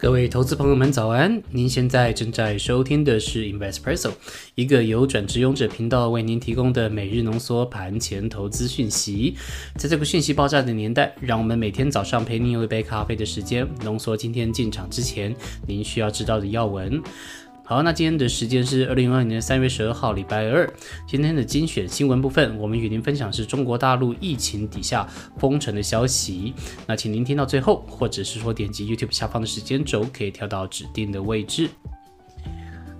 各位投资朋友们，早安！您现在正在收听的是 Investpresso，一个由转职勇者频道为您提供的每日浓缩盘前投资讯息。在这个讯息爆炸的年代，让我们每天早上陪您用一杯咖啡的时间，浓缩今天进场之前您需要知道的要闻。好，那今天的时间是二零二二年三月十二号，礼拜二。今天的精选新闻部分，我们与您分享是中国大陆疫情底下封城的消息。那请您听到最后，或者是说点击 YouTube 下方的时间轴，可以跳到指定的位置。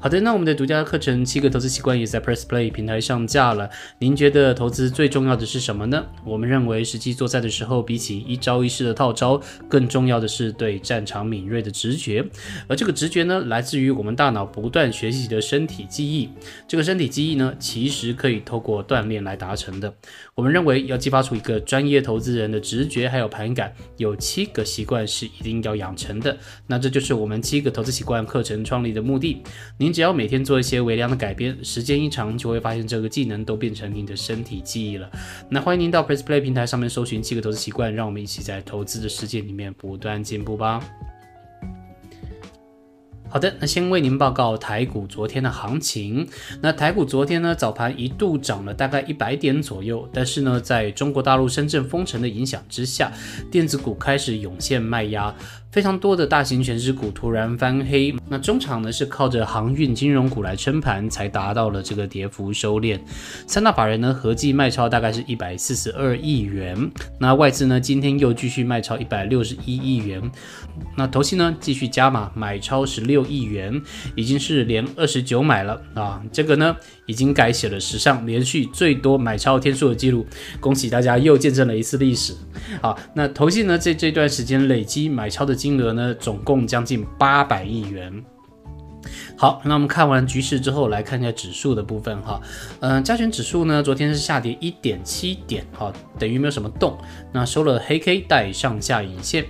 好的，那我们的独家课程《七个投资习惯》也在 Press Play 平台上架了。您觉得投资最重要的是什么呢？我们认为，实际作战的时候，比起一招一式的套招，更重要的是对战场敏锐的直觉。而这个直觉呢，来自于我们大脑不断学习的身体记忆。这个身体记忆呢，其实可以透过锻炼来达成的。我们认为，要激发出一个专业投资人的直觉还有盘感，有七个习惯是一定要养成的。那这就是我们七个投资习惯课程创立的目的。您。只要每天做一些微量的改变，时间一长，就会发现这个技能都变成您的身体记忆了。那欢迎您到 Press Play 平台上面搜寻七个投资习惯，让我们一起在投资的世界里面不断进步吧。好的，那先为您报告台股昨天的行情。那台股昨天呢，早盘一度涨了大概一百点左右，但是呢，在中国大陆深圳封城的影响之下，电子股开始涌现卖压。非常多的大型全值股突然翻黑，那中场呢是靠着航运金融股来撑盘，才达到了这个跌幅收敛。三大法人呢合计卖超大概是一百四十二亿元，那外资呢今天又继续卖超一百六十一亿元，那投信呢继续加码买超十六亿元，已经是连二十九买了啊，这个呢已经改写了史上连续最多买超天数的记录，恭喜大家又见证了一次历史。好，那投信呢在这段时间累积买超的。金额呢，总共将近八百亿元。好，那我们看完局势之后，来看一下指数的部分哈。嗯，加权指数呢，昨天是下跌一点七点，哈，等于没有什么动。那收了黑 K 带上下影线。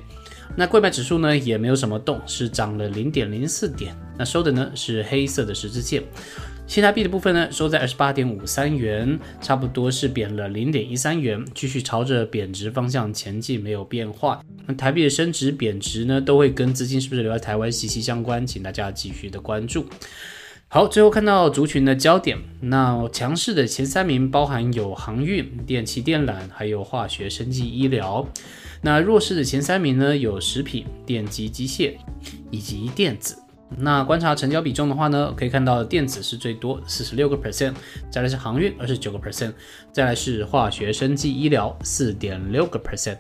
那贵买指数呢，也没有什么动，是涨了零点零四点。那收的呢是黑色的十字线。新台币的部分呢，收在二十八点五三元，差不多是贬了零点一三元，继续朝着贬值方向前进，没有变化。那台币的升值贬值呢，都会跟资金是不是留在台湾息息相关，请大家继续的关注。好，最后看到族群的焦点，那强势的前三名包含有航运、电气电缆，还有化学、生技、医疗。那弱势的前三名呢，有食品、电机、机械以及电子。那观察成交比重的话呢，可以看到电子是最多，四十六个 percent，再来是航运二十九个 percent，再来是化学、生技、医疗四点六个 percent。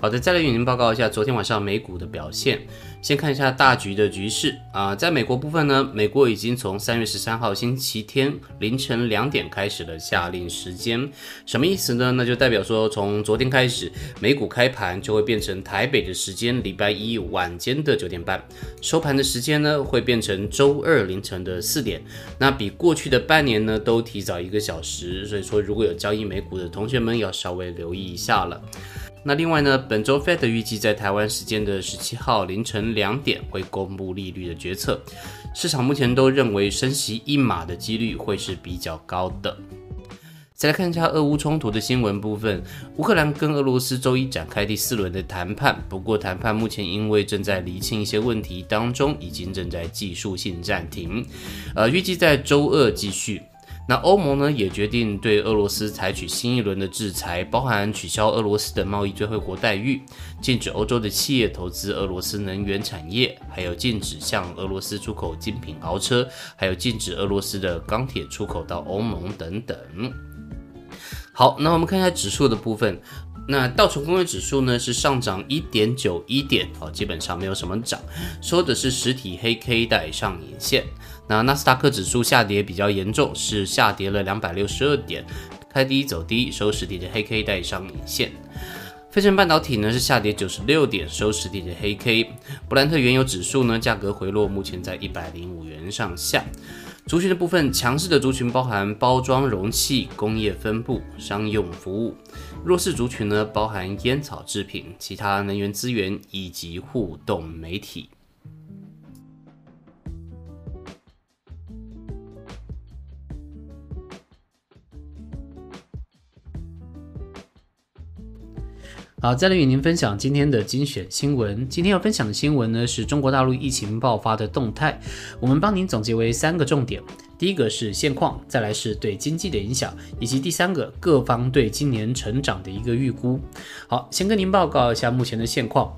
好的，再来与您报告一下昨天晚上美股的表现。先看一下大局的局势啊，在美国部分呢，美国已经从三月十三号星期天凌晨两点开始了下令时间，什么意思呢？那就代表说，从昨天开始，美股开盘就会变成台北的时间，礼拜一晚间的九点半，收盘的时间呢会变成周二凌晨的四点，那比过去的半年呢都提早一个小时，所以说如果有交易美股的同学们要稍微留意一下了。那另外呢，本周 Fed 预计在台湾时间的十七号凌晨两点会公布利率的决策，市场目前都认为升息一码的几率会是比较高的。再来看一下俄乌冲突的新闻部分，乌克兰跟俄罗斯周一展开第四轮的谈判，不过谈判目前因为正在厘清一些问题当中，已经正在技术性暂停，呃，预计在周二继续。那欧盟呢也决定对俄罗斯采取新一轮的制裁，包含取消俄罗斯的贸易最惠国待遇，禁止欧洲的企业投资俄罗斯能源产业，还有禁止向俄罗斯出口精品豪车，还有禁止俄罗斯的钢铁出口到欧盟等等。好，那我们看一下指数的部分。那道琼工业指数呢是上涨一点九一点，哦，基本上没有什么涨，收的是实体黑 K 带上影线。那纳斯达克指数下跌比较严重，是下跌了两百六十二点，开低走低，收实体的黑 K 带上影线。飞升半导体呢是下跌九十六点，收实体的黑 K。布兰特原油指数呢价格回落，目前在一百零五元上下。族群的部分，强势的族群包含包装容器、工业分布、商用服务；弱势族群呢包含烟草制品、其他能源资源以及互动媒体。好，再来与您分享今天的精选新闻。今天要分享的新闻呢，是中国大陆疫情爆发的动态。我们帮您总结为三个重点：第一个是现况，再来是对经济的影响，以及第三个各方对今年成长的一个预估。好，先跟您报告一下目前的现况。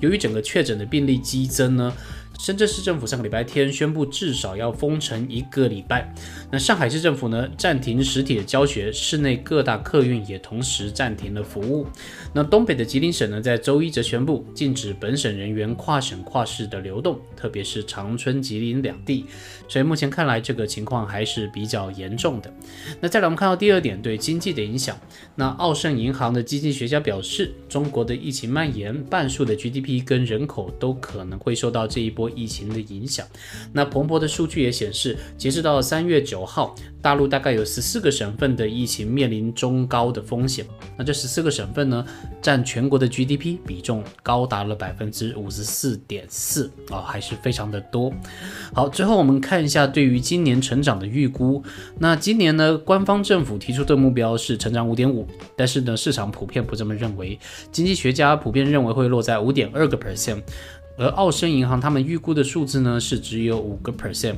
由于整个确诊的病例激增呢。深圳市政府上个礼拜天宣布，至少要封城一个礼拜。那上海市政府呢，暂停实体的教学，市内各大客运也同时暂停了服务。那东北的吉林省呢，在周一则宣布禁止本省人员跨省跨市的流动，特别是长春、吉林两地。所以目前看来，这个情况还是比较严重的。那再来，我们看到第二点，对经济的影响。那澳盛银行的经济学家表示，中国的疫情蔓延，半数的 GDP 跟人口都可能会受到这一波。疫情的影响，那彭博的数据也显示，截至到三月九号，大陆大概有十四个省份的疫情面临中高的风险。那这十四个省份呢，占全国的 GDP 比重高达了百分之五十四点四啊，还是非常的多。好，最后我们看一下对于今年成长的预估。那今年呢，官方政府提出的目标是成长五点五，但是呢，市场普遍不这么认为，经济学家普遍认为会落在五点二个 percent。而澳生银行他们预估的数字呢是只有五个 percent，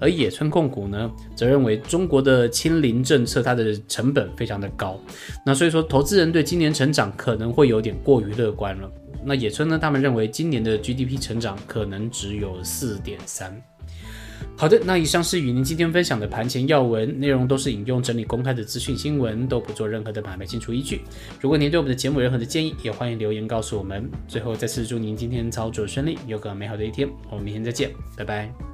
而野村控股呢则认为中国的清零政策它的成本非常的高，那所以说投资人对今年成长可能会有点过于乐观了。那野村呢他们认为今年的 GDP 成长可能只有四点三。好的，那以上是与您今天分享的盘前要闻，内容都是引用整理公开的资讯新闻，都不做任何的买卖进出依据。如果您对我们的节目有任何的建议，也欢迎留言告诉我们。最后再次祝您今天操作顺利，有个美好的一天。我们明天再见，拜拜。